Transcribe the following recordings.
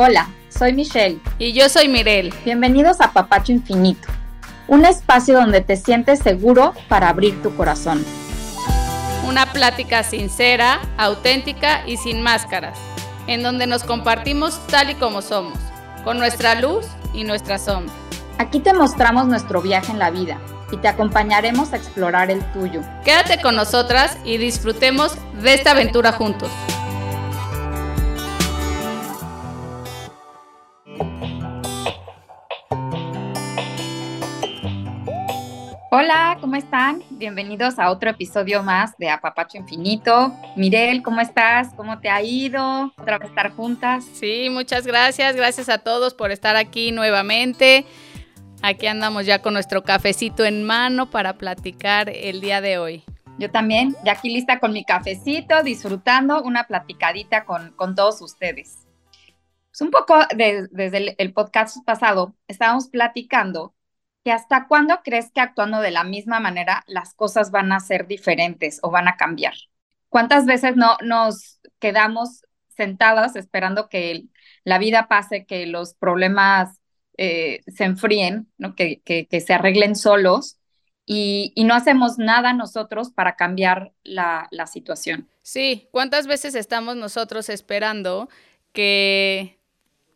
Hola, soy Michelle. Y yo soy Mirel. Bienvenidos a Papacho Infinito, un espacio donde te sientes seguro para abrir tu corazón. Una plática sincera, auténtica y sin máscaras, en donde nos compartimos tal y como somos, con nuestra luz y nuestra sombra. Aquí te mostramos nuestro viaje en la vida y te acompañaremos a explorar el tuyo. Quédate con nosotras y disfrutemos de esta aventura juntos. Hola, ¿cómo están? Bienvenidos a otro episodio más de Apapacho Infinito. Mirel, ¿cómo estás? ¿Cómo te ha ido? Otra vez estar juntas. Sí, muchas gracias. Gracias a todos por estar aquí nuevamente. Aquí andamos ya con nuestro cafecito en mano para platicar el día de hoy. Yo también, ya aquí lista con mi cafecito, disfrutando una platicadita con, con todos ustedes. Pues un poco desde el podcast pasado, estábamos platicando hasta cuándo crees que actuando de la misma manera las cosas van a ser diferentes o van a cambiar. ¿Cuántas veces no nos quedamos sentadas esperando que la vida pase, que los problemas eh, se enfríen, ¿no? que, se arreglen solos y, no hacemos nada nosotros para cambiar la, la situación? Sí, ¿cuántas veces estamos nosotros esperando que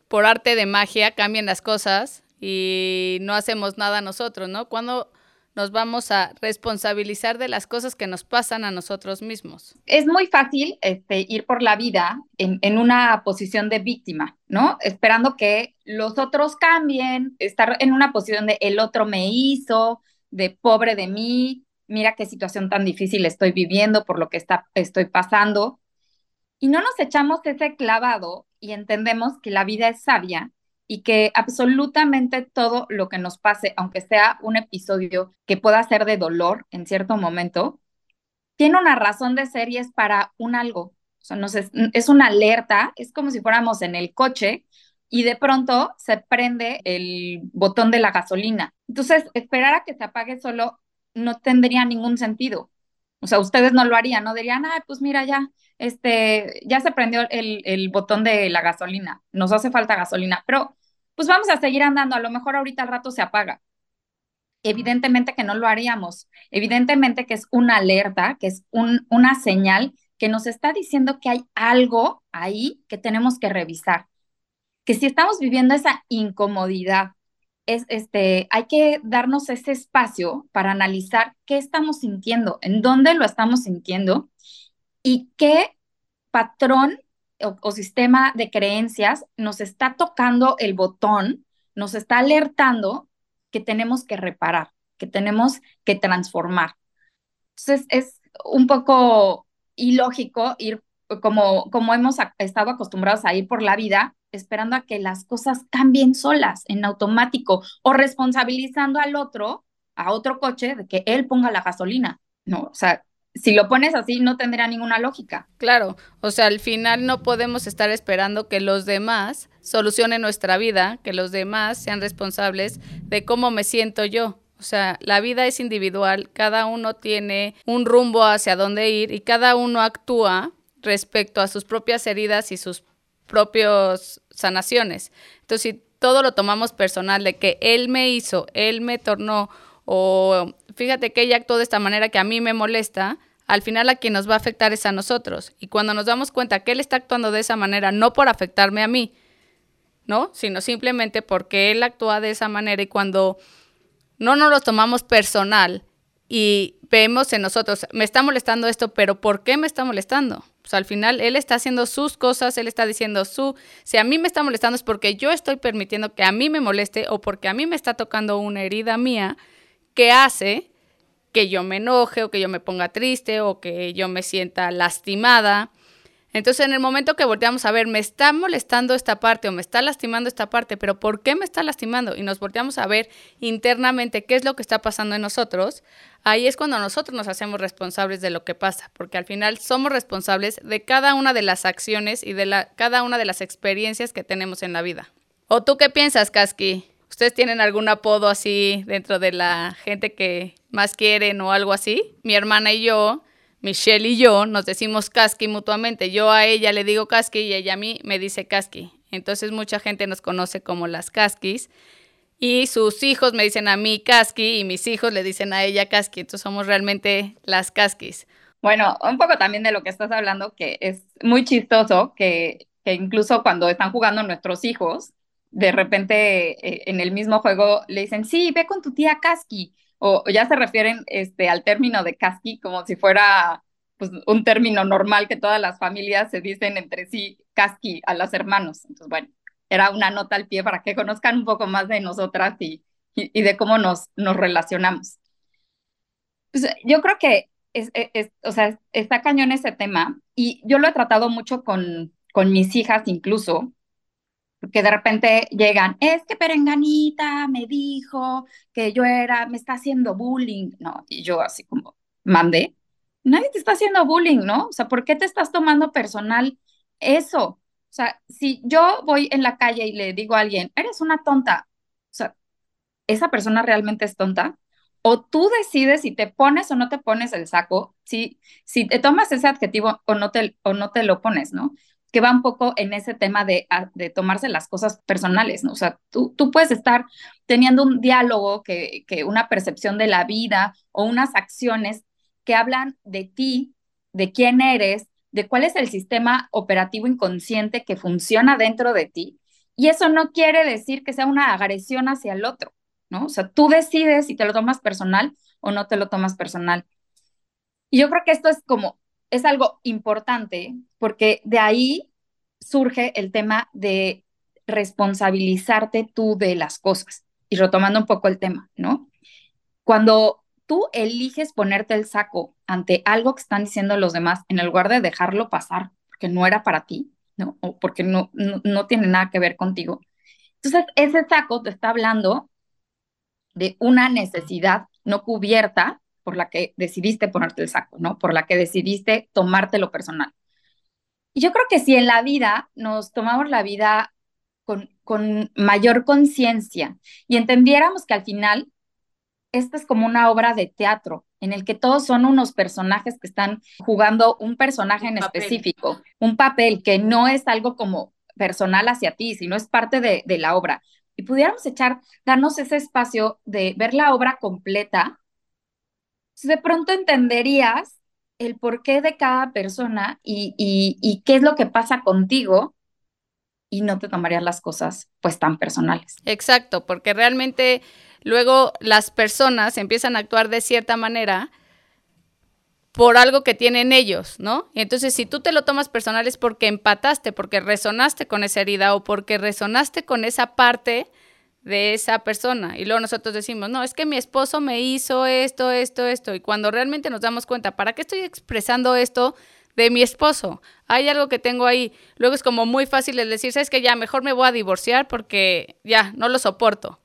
por arte de magia cambien las cosas y no hacemos nada nosotros, ¿no? Cuando nos vamos a responsabilizar de las cosas que nos pasan a nosotros mismos. Es muy fácil este, ir por la vida en, en, una posición de víctima, ¿no? Esperando que los otros cambien, estar en una posición de el otro me hizo, de pobre de mí, mira qué situación tan difícil estoy viviendo por lo que está, estoy pasando. Y no nos echamos ese clavado y entendemos que la vida es sabia y que absolutamente todo lo que nos pase, aunque sea un episodio que pueda ser de dolor en cierto momento, tiene una razón de ser y es para un algo. O sea, nos es, es una alerta, es como si fuéramos en el coche y de pronto se prende el botón de la gasolina. Entonces, esperar a que se apague solo no tendría ningún sentido. O sea, ustedes no lo harían, no dirían, ah, pues mira, ya, este, ya se prendió el, el botón de la gasolina, nos hace falta gasolina, pero pues vamos a seguir andando, a lo mejor ahorita al rato se apaga. Evidentemente que no lo haríamos, evidentemente que es una alerta, que es un, una señal que nos está diciendo que hay algo ahí que tenemos que revisar, que si estamos viviendo esa incomodidad, es, este, hay que darnos ese espacio para analizar qué estamos sintiendo, en dónde lo estamos sintiendo y qué patrón o, sistema de creencias nos está tocando el botón, nos está alertando que tenemos que reparar, que tenemos que transformar. Entonces es un poco ilógico ir como, como hemos estado acostumbrados a ir por la vida esperando a que las cosas cambien solas, en automático, o responsabilizando al otro, a otro coche, de que él ponga la gasolina. No, o sea, si lo pones así no tendría ninguna lógica. Claro, o sea, al final no podemos estar esperando que los demás solucionen nuestra vida, que los demás sean responsables de cómo me siento yo. O sea, la vida es individual, cada uno tiene un rumbo hacia dónde ir y cada uno actúa respecto a sus propias heridas y sus propias sanaciones. Entonces, si todo lo tomamos personal de que él me hizo, él me tornó o fíjate que ella actuó de esta manera que a mí me molesta, al final a quien nos va a afectar es a nosotros. Y cuando nos damos cuenta que él está actuando de esa manera, no por afectarme a mí, ¿no? Sino simplemente porque él actúa de esa manera y cuando no nos lo tomamos personal y vemos en nosotros, me está molestando esto, pero ¿por qué me está molestando? Al final él está haciendo sus cosas, él está diciendo su, si a mí me está molestando es porque yo estoy permitiendo que a mí me moleste o porque a mí me está tocando una herida mía que hace que yo me enoje o que yo me ponga triste o que yo me sienta lastimada. Entonces, en el momento que volteamos a ver, me está molestando esta parte o me está lastimando esta parte, pero ¿por qué me está lastimando? Y nos volteamos a ver internamente qué es lo que está pasando en nosotros, ahí es cuando nosotros nos hacemos responsables de lo que pasa, porque al final somos responsables de cada una de las acciones y de cada una de las experiencias que tenemos en la vida. ¿O tú qué piensas, Kaski? ¿Ustedes tienen algún apodo así dentro de la gente que más quieren o algo así? Mi hermana y yo, Michelle y yo, nos decimos Kaski mutuamente. Yo a ella le digo Kaski y ella a mí me dice Kaski. Entonces mucha gente nos conoce como las casquis. Y sus hijos me dicen a mí casqui y mis hijos le dicen a ella casqui. Entonces somos realmente las casquis. Bueno, un poco también de lo que estás hablando, que es muy chistoso que, que incluso cuando están jugando nuestros hijos, de repente eh, en el mismo juego le dicen, sí, ve con tu tía Kaski, o, ya se refieren este, al término de Kaski como si fuera pues, un término normal que todas las familias se dicen entre sí Kaski a los hermanos. Entonces, bueno, era una nota al pie para que conozcan un poco más de nosotras y, y, de cómo nos, nos relacionamos. Pues, yo creo que es, es, o sea, está cañón ese tema y yo lo he tratado mucho con, con mis hijas incluso, que de repente llegan, es que Perenganita me dijo que yo era, me está haciendo bullying, ¿no? Y yo así como, mandé, nadie te está haciendo bullying, ¿no? O sea, ¿por qué te estás tomando personal eso? O sea, si yo voy en la calle y le digo a alguien, eres una tonta, o sea, ¿esa persona realmente es tonta? O tú decides si te pones o no te pones el saco, si, si te tomas ese adjetivo o no te, o no te lo pones, ¿no? Que va un poco en ese tema de, ah, tomarse las cosas personales, ¿no? O sea, tú, tú puedes estar teniendo un diálogo, que, que una percepción de la vida o unas acciones que hablan de ti, de quién eres, de cuál es el sistema operativo inconsciente que funciona dentro de ti. Y eso no quiere decir que sea una agresión hacia el otro, ¿no? O sea, tú decides si te lo tomas personal o no te lo tomas personal. Y yo creo que esto es como es algo importante porque de ahí surge el tema de responsabilizarte tú de las cosas. Y retomando un poco el tema, ¿no? Cuando tú eliges ponerte el saco ante algo que están diciendo los demás, en lugar de dejarlo pasar porque no era para ti, ¿no? O porque no, no, no tiene nada que ver contigo. Entonces, ese saco te está hablando de una necesidad no cubierta por la que decidiste ponerte el saco, ¿no? Por la que decidiste tomártelo personal. Y yo creo que si en la vida nos tomamos la vida con, con mayor conciencia y entendiéramos que al final esta es como una obra de teatro en el que todos son unos personajes que están jugando un personaje en específico, un papel que no es algo como personal hacia ti, sino es parte de, de la obra. Y pudiéramos echar, darnos ese espacio de ver la obra completa de pronto entenderías el porqué de cada persona y, y, qué es lo que pasa contigo y no te tomarías las cosas pues tan personales. Exacto, porque realmente luego las personas empiezan a actuar de cierta manera por algo que tienen ellos, ¿no? Y entonces si tú te lo tomas personal es porque empataste, porque resonaste con esa herida o porque resonaste con esa parte de esa persona. Y luego nosotros decimos, no, es que mi esposo me hizo esto, esto, esto. Y cuando realmente nos damos cuenta, ¿para qué estoy expresando esto de mi esposo? Hay algo que tengo ahí. Luego es como muy fácil el decir, sabes que ya mejor me voy a divorciar porque ya no lo soporto.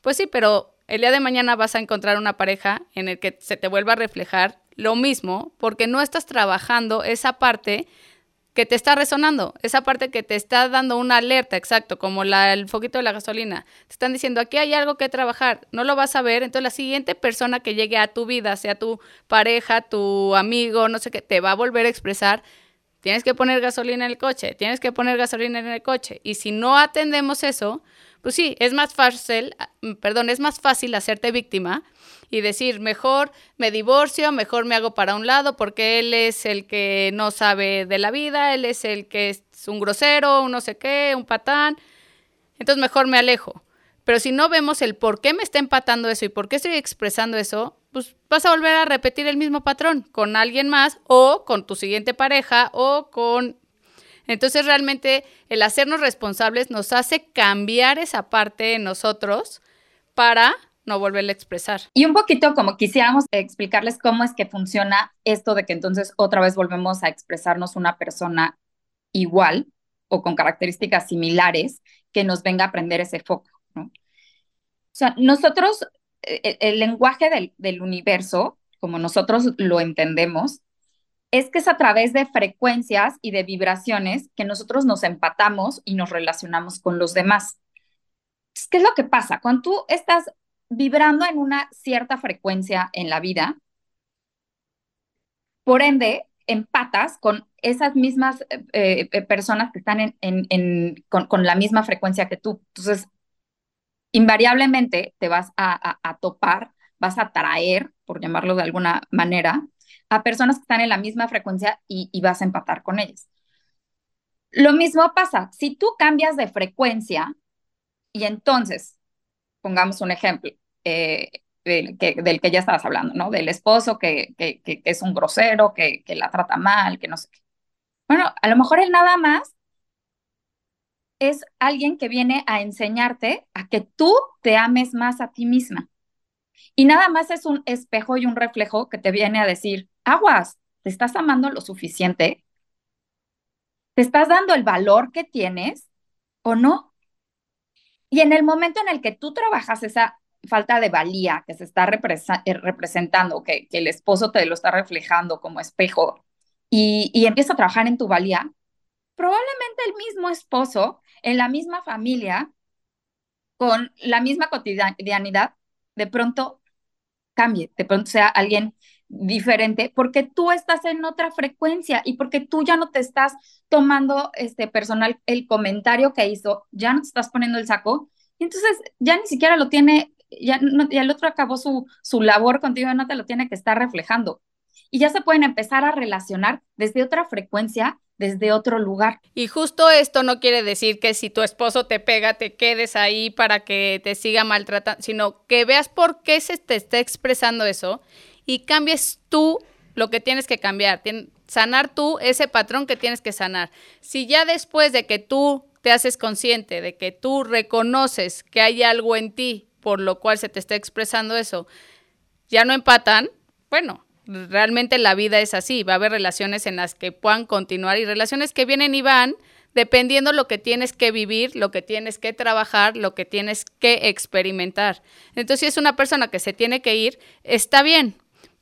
Pues sí, pero el día de mañana vas a encontrar una pareja en el que se te vuelva a reflejar lo mismo porque no estás trabajando esa parte que te está resonando, esa parte que te está dando una alerta, exacto, como el foquito de la gasolina. Te están diciendo, aquí hay algo que trabajar, no lo vas a ver, entonces la siguiente persona que llegue a tu vida, sea tu pareja, tu amigo, no sé qué, te va a volver a expresar, tienes que poner gasolina en el coche, tienes que poner gasolina en el coche. Y si no atendemos eso, pues sí, es más fácil, perdón, es más fácil hacerte víctima y decir, mejor me divorcio, mejor me hago para un lado porque él es el que no sabe de la vida, él es el que es un grosero, un no sé qué, un patán, entonces mejor me alejo. Pero si no vemos el por qué me está empatando eso y por qué estoy expresando eso, pues vas a volver a repetir el mismo patrón con alguien más o con tu siguiente pareja o con... Entonces realmente el hacernos responsables nos hace cambiar esa parte en nosotros para no volverle a expresar. Y un poquito como quisiéramos explicarles cómo es que funciona esto de que entonces otra vez volvemos a expresarnos una persona igual o con características similares que nos venga a aprender ese foco. O sea, nosotros, e, e, el, lenguaje del universo, como nosotros lo entendemos, es que es a través de frecuencias y de vibraciones que nosotros nos empatamos y nos relacionamos con los demás. ¿Qué es lo que pasa? Cuando tú estás vibrando en una cierta frecuencia en la vida, por ende, empatas con esas mismas eh, eh, personas que están en, con, la misma frecuencia que tú. Entonces, invariablemente te vas a, topar, vas a traer, por llamarlo de alguna manera, a personas que están en la misma frecuencia y, vas a empatar con ellas. Lo mismo pasa, si tú cambias de frecuencia y entonces, pongamos un ejemplo, eh, del, que, ya estabas hablando, ¿no? Del esposo que, que es un grosero, que, la trata mal, que no sé qué. Bueno, a lo mejor él nada más es alguien que viene a enseñarte a que tú te ames más a ti misma. Y nada más es un espejo y un reflejo que te viene a decir, aguas, ¿te estás amando lo suficiente? ¿Te estás dando el valor que tienes o no? Y en el momento en el que tú trabajas esa falta de valía que se está eh, representando, que, el esposo te lo está reflejando como espejo y, y empieza a trabajar en tu valía, probablemente el mismo esposo, en la misma familia, con la misma cotidianidad, de pronto cambie, de pronto sea alguien diferente, porque tú estás en otra frecuencia y porque tú ya no te estás tomando este personal el comentario que hizo, ya no te estás poniendo el saco, entonces ya ni siquiera lo tiene ya, el otro acabó su, su labor contigo, no te lo tiene que estar reflejando. Y ya se pueden empezar a relacionar desde otra frecuencia, desde otro lugar. Y justo esto no quiere decir que si tu esposo te pega, te quedes ahí para que te siga maltratando, sino que veas por qué se te está expresando eso y cambies tú lo que tienes que cambiar, sanar tú ese patrón que tienes que sanar. Si ya después de que tú te haces consciente, de que tú reconoces que hay algo en ti por lo cual se te está expresando eso, ya no empatan, bueno, realmente la vida es así, va a haber relaciones en las que puedan continuar y relaciones que vienen y van dependiendo lo que tienes que vivir, lo que tienes que trabajar, lo que tienes que experimentar. Entonces, si es una persona que se tiene que ir, está bien,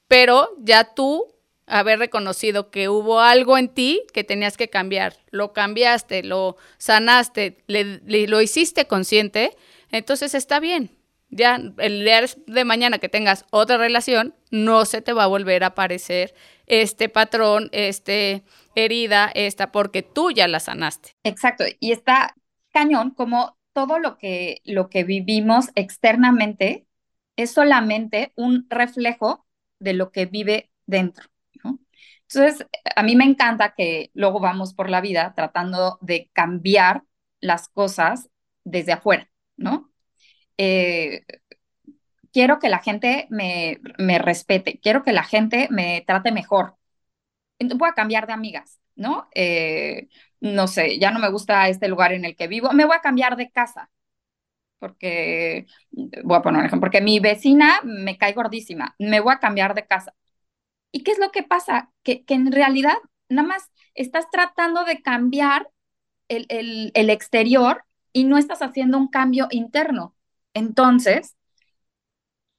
pero ya tú haber reconocido que hubo algo en ti que tenías que cambiar, lo cambiaste, lo sanaste, lo hiciste consciente, entonces está bien ya el día de mañana que tengas otra relación, no se te va a volver a aparecer este patrón, este herida, esta, porque tú ya la sanaste. Exacto, y está cañón como todo lo que, lo que vivimos externamente es solamente un reflejo de lo que vive dentro. Entonces, a mí me encanta que luego vamos por la vida tratando de cambiar las cosas desde afuera. Eh, quiero que la gente me, me respete, quiero que la gente me trate mejor. Voy a cambiar de amigas, ¿no? Eh, no sé, ya no me gusta este lugar en el que vivo, me voy a cambiar de casa, porque, voy a poner un ejemplo, porque mi vecina me cae gordísima, me voy a cambiar de casa. ¿Y qué es lo que pasa? Que, que en realidad nada más estás tratando de cambiar el, el, el exterior y no estás haciendo un cambio interno entonces,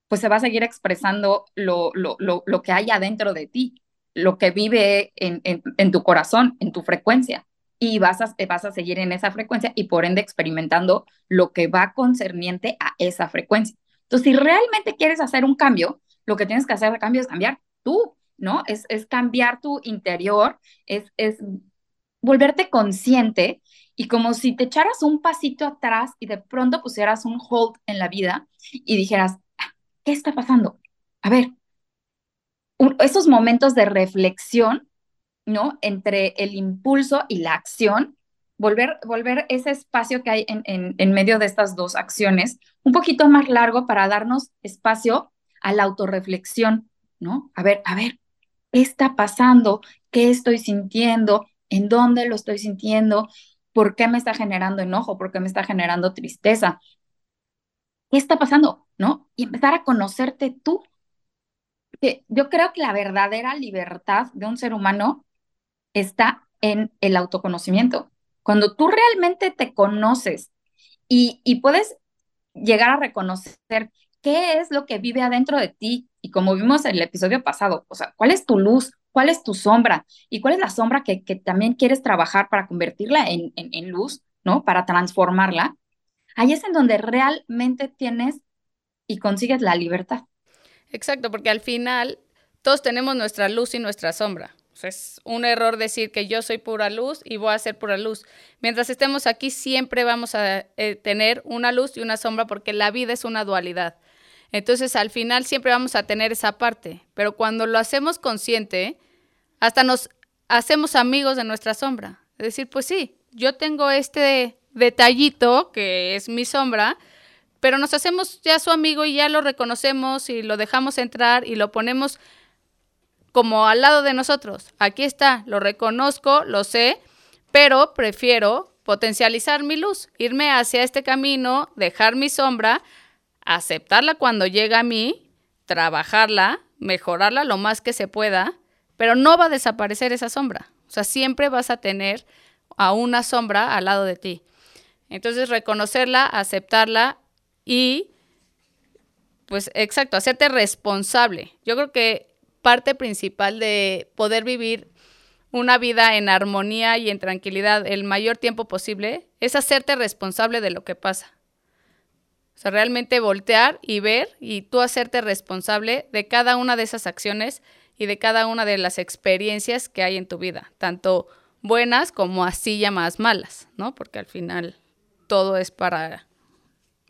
pues se va a seguir expresando lo, lo, lo, que hay adentro de ti, lo que vive en, en, tu corazón, en tu frecuencia. Y vas a, vas a seguir en esa frecuencia y por ende experimentando lo que va concerniente a esa frecuencia. Entonces, si realmente quieres hacer un cambio, lo que tienes que hacer de cambio es cambiar tú, ¿no? Es, es cambiar tu interior, es, es volverte consciente y como si te echaras un pasito atrás y de pronto pusieras un hold en la vida y dijeras, ah, ¿qué está pasando? A ver, esos momentos de reflexión, ¿no? Entre el impulso y la acción, volver, volver ese espacio que hay en, en, medio de estas dos acciones un poquito más largo para darnos espacio a la autorreflexión, ¿no? A ver, a ver, ¿qué está pasando? ¿Qué estoy sintiendo? ¿En dónde lo estoy sintiendo? ¿Por qué me está generando enojo? ¿Por qué me está generando tristeza? ¿Qué está pasando? ¿No? Y empezar a conocerte tú. Que yo creo que la verdadera libertad de un ser humano está en el autoconocimiento. Cuando tú realmente te conoces y, y puedes llegar a reconocer qué es lo que vive adentro de ti y como vimos en el episodio pasado, o sea, cuál es tu luz, cuál es tu sombra y cuál es la sombra que, también quieres trabajar para convertirla en, en, luz, ¿no? Para transformarla. Ahí es en donde realmente tienes y consigues la libertad. Exacto, porque al final todos tenemos nuestra luz y nuestra sombra. O es un error decir que yo soy pura luz y voy a ser pura luz. Mientras estemos aquí siempre vamos a eh, tener una luz y una sombra porque la vida es una dualidad. Entonces al final siempre vamos a tener esa parte, pero cuando lo hacemos consciente, hasta nos hacemos amigos de nuestra sombra. Es decir, pues sí, yo tengo este detallito que es mi sombra, pero nos hacemos ya su amigo y ya lo reconocemos y lo dejamos entrar y lo ponemos como al lado de nosotros. Aquí está, lo reconozco, lo sé, pero prefiero potencializar mi luz, irme hacia este camino, dejar mi sombra, aceptarla cuando llega a mí, trabajarla, mejorarla lo más que se pueda, pero no va a desaparecer esa sombra. O sea, siempre vas a tener a una sombra al lado de ti. Entonces, reconocerla, aceptarla y, pues, exacto, hacerte responsable. Yo creo que parte principal de poder vivir una vida en armonía y en tranquilidad el mayor tiempo posible es hacerte responsable de lo que pasa. O sea, realmente voltear y ver y tú hacerte responsable de cada una de esas acciones y de cada una de las experiencias que hay en tu vida, tanto buenas como así llamadas malas, ¿no? Porque al final todo es para,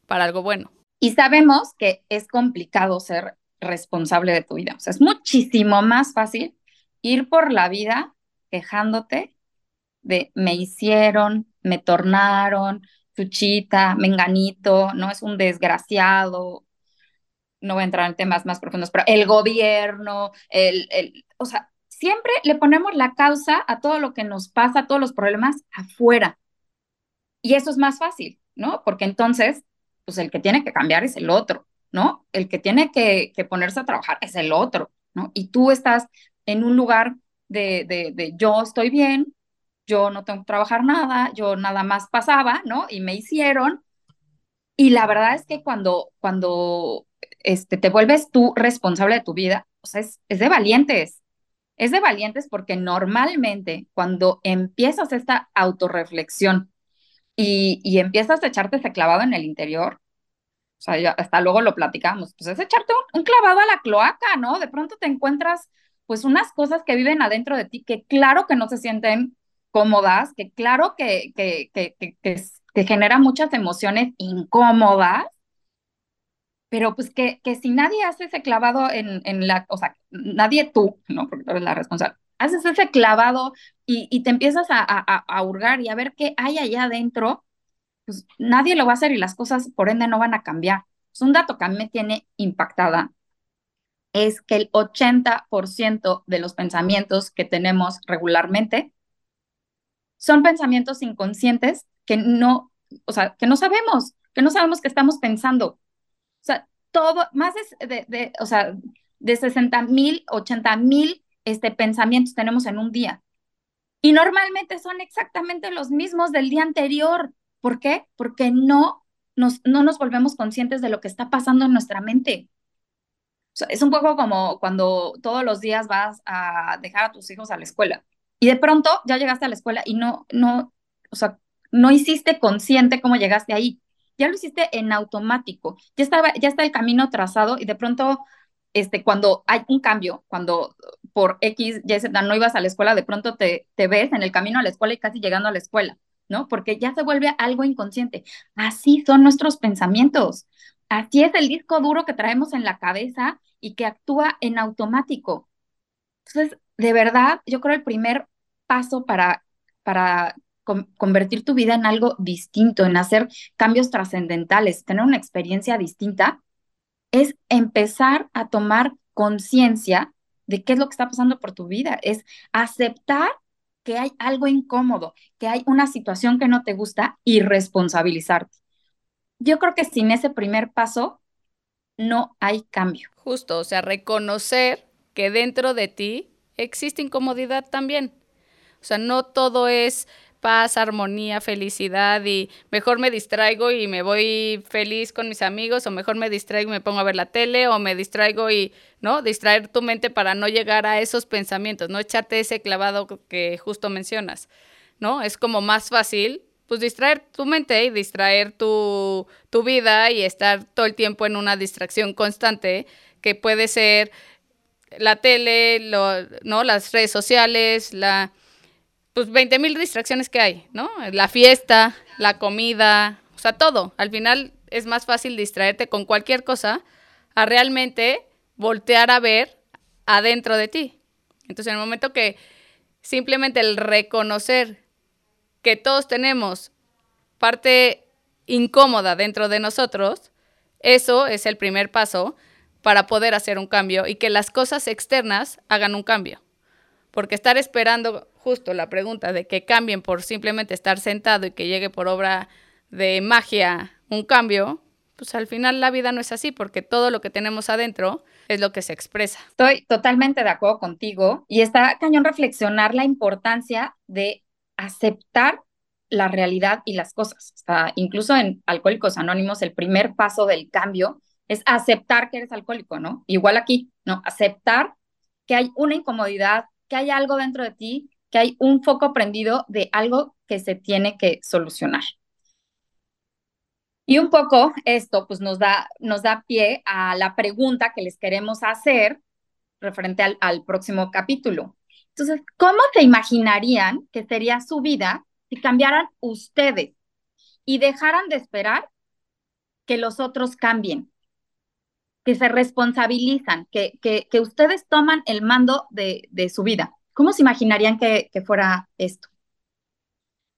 para algo bueno. Y sabemos que es complicado ser responsable de tu vida. O sea, es muchísimo más fácil ir por la vida quejándote de me hicieron, me tornaron, chuchita, menganito, no es un desgraciado, no voy a entrar en temas más profundos, pero el gobierno, el, el, o sea, siempre le ponemos la causa a todo lo que nos pasa, a todos los problemas afuera. Y eso es más fácil, ¿no? Porque entonces, pues el que tiene que cambiar es el otro. ¿no? El que tiene que, ponerse a trabajar es el otro, ¿no? Y tú estás en un lugar de, de, yo estoy bien, yo no tengo que trabajar nada, yo nada más pasaba, ¿no? Y me hicieron. Y la verdad es que cuando, cuando este, te vuelves tú responsable de tu vida, o sea, es, es de valientes. Es de valientes porque normalmente cuando empiezas esta autorreflexión y, y empiezas a echarte ese clavado en el interior, o sea, ya hasta luego lo platicamos, pues es echarte un, clavado a la cloaca, ¿no? De pronto te encuentras pues unas cosas que viven adentro de ti que claro que no se sienten cómodas, que claro que, que, que, que, generan muchas emociones incómodas, pero pues que, que si nadie hace ese clavado en, en la, o sea, nadie tú, ¿no? Porque tú eres la responsable, haces ese clavado y, y te empiezas a, a, a, hurgar y a ver qué hay allá adentro, pues nadie lo va a hacer y las cosas por ende no van a cambiar. Es un dato que a mí me tiene impactada es que el 80% de los pensamientos que tenemos regularmente son pensamientos inconscientes que no, o sea, que no sabemos, que no sabemos que estamos pensando. Todo, más de, de, o sea, de 60 mil, 80 mil este, pensamientos tenemos en un día. Y normalmente son exactamente los mismos del día anterior. ¿Por qué? Porque no nos, no nos volvemos conscientes de lo que está pasando en nuestra mente. es un poco como cuando todos los días vas a dejar a tus hijos a la escuela y de pronto ya llegaste a la escuela y no, no, o sea, no hiciste consciente cómo llegaste ahí. Ya lo hiciste en automático. Ya estaba, ya está el camino trazado y de pronto, este, cuando hay un cambio, cuando por X, Y, Z no ibas a la escuela, de pronto te, te ves en el camino a la escuela y casi llegando a la escuela. ¿no? Porque ya se vuelve algo inconsciente. Así son nuestros pensamientos. Así es el disco duro que traemos en la cabeza y que actúa en automático. Entonces, de verdad, yo creo el primer paso para, para convertir tu vida en algo distinto, en hacer cambios trascendentales, tener una experiencia distinta, es empezar a tomar conciencia de qué es lo que está pasando por tu vida, es aceptar que hay algo incómodo, que hay una situación que no te gusta y responsabilizarte. Yo creo que sin ese primer paso no hay cambio. Justo, o sea, reconocer que dentro de ti existe incomodidad también. O sea, no todo es paz, armonía, felicidad y mejor me distraigo y me voy feliz con mis amigos o mejor me distraigo y me pongo a ver la tele o me distraigo y, ¿no? Distraer tu mente para no llegar a esos pensamientos, no echarte ese clavado que justo mencionas, ¿no? Es como más fácil pues distraer tu mente y distraer tu, tu vida y estar todo el tiempo en una distracción constante que puede ser la tele, ¿no? las redes sociales, la, pues 20 mil distracciones que hay, ¿no? La fiesta, la comida, o sea, todo. Al final es más fácil distraerte con cualquier cosa a realmente voltear a ver adentro de ti. Entonces, en el momento que simplemente el reconocer que todos tenemos parte incómoda dentro de nosotros, eso es el primer paso para poder hacer un cambio y que las cosas externas hagan un cambio. Porque estar esperando justo la pregunta de que cambien por simplemente estar sentado y que llegue por obra de magia un cambio, pues al final la vida no es así, porque todo lo que tenemos adentro es lo que se expresa. Estoy totalmente de acuerdo contigo y está cañón reflexionar la importancia de aceptar la realidad y las cosas. incluso en Alcohólicos Anónimos, el primer paso del cambio es aceptar que eres alcohólico, ¿no? Igual aquí, ¿no? Aceptar que hay una incomodidad, que hay algo dentro de ti, que hay un foco prendido de algo que se tiene que solucionar. Y un poco esto pues nos da, nos da pie a la pregunta que les queremos hacer referente al, al próximo capítulo. Entonces, ¿cómo se imaginarían que sería su vida si cambiaran ustedes y dejaran de esperar que los otros cambien, que se responsabilizan, que, que, ustedes toman el mando de, de, su vida. ¿Cómo se imaginarían que, que fuera esto?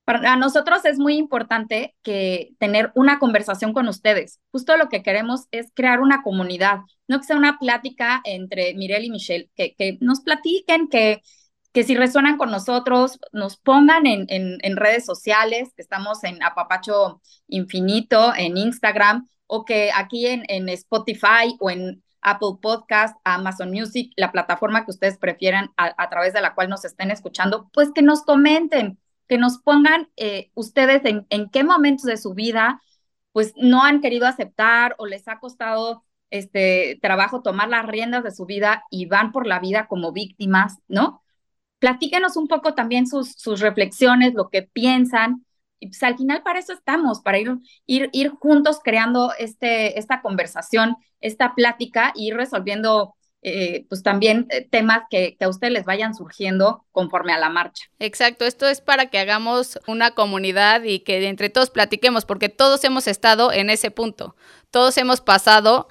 Para nosotros es muy importante que tener una conversación con ustedes. Justo lo que queremos es crear una comunidad, no que sea una plática entre Mirel y Michelle, que, que nos platiquen, que, que si resuenan con nosotros, nos pongan en, en, redes sociales, estamos en Apapacho Infinito, en Instagram, o que aquí en, en Spotify o en Apple Podcast, Amazon Music, la plataforma que ustedes prefieran a, través de la cual nos estén escuchando, pues que nos comenten, que nos pongan eh, ustedes en, en qué momentos de su vida pues no han querido aceptar o les ha costado este trabajo tomar las riendas de su vida y van por la vida como víctimas, ¿no? platíquenos un poco también sus, sus reflexiones, lo que piensan. Y pues al final para eso estamos, para ir, ir, ir juntos creando este, esta conversación, esta plática y ir resolviendo eh, pues también eh, temas que, que, a ustedes les vayan surgiendo conforme a la marcha. Exacto, esto es para que hagamos una comunidad y que entre todos platiquemos, porque todos hemos estado en ese punto, todos hemos pasado,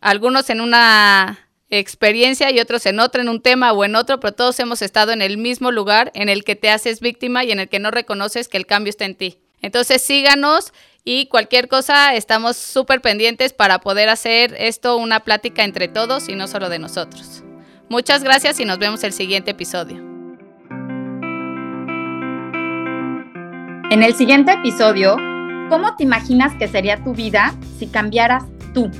algunos en una experiencia y otros en otro, en un tema o en otro, pero todos hemos estado en el mismo lugar en el que te haces víctima y en el que no reconoces que el cambio está en ti. Entonces síganos y cualquier cosa estamos súper pendientes para poder hacer esto una plática entre todos y no solo de nosotros. Muchas gracias y nos vemos el siguiente episodio. En el siguiente episodio, ¿cómo te imaginas que sería tu vida si cambiaras tú?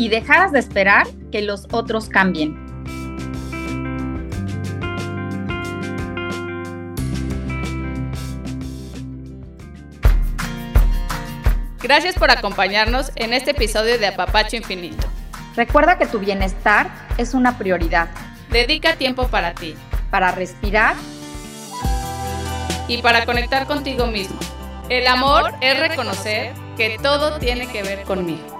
y dejaras de esperar que los otros cambien. Gracias por acompañarnos en este episodio de Apapacho Infinito. Recuerda que tu bienestar es una prioridad. Dedica tiempo para ti. Para respirar. Y para conectar contigo mismo. El amor es reconocer que todo tiene que ver conmigo.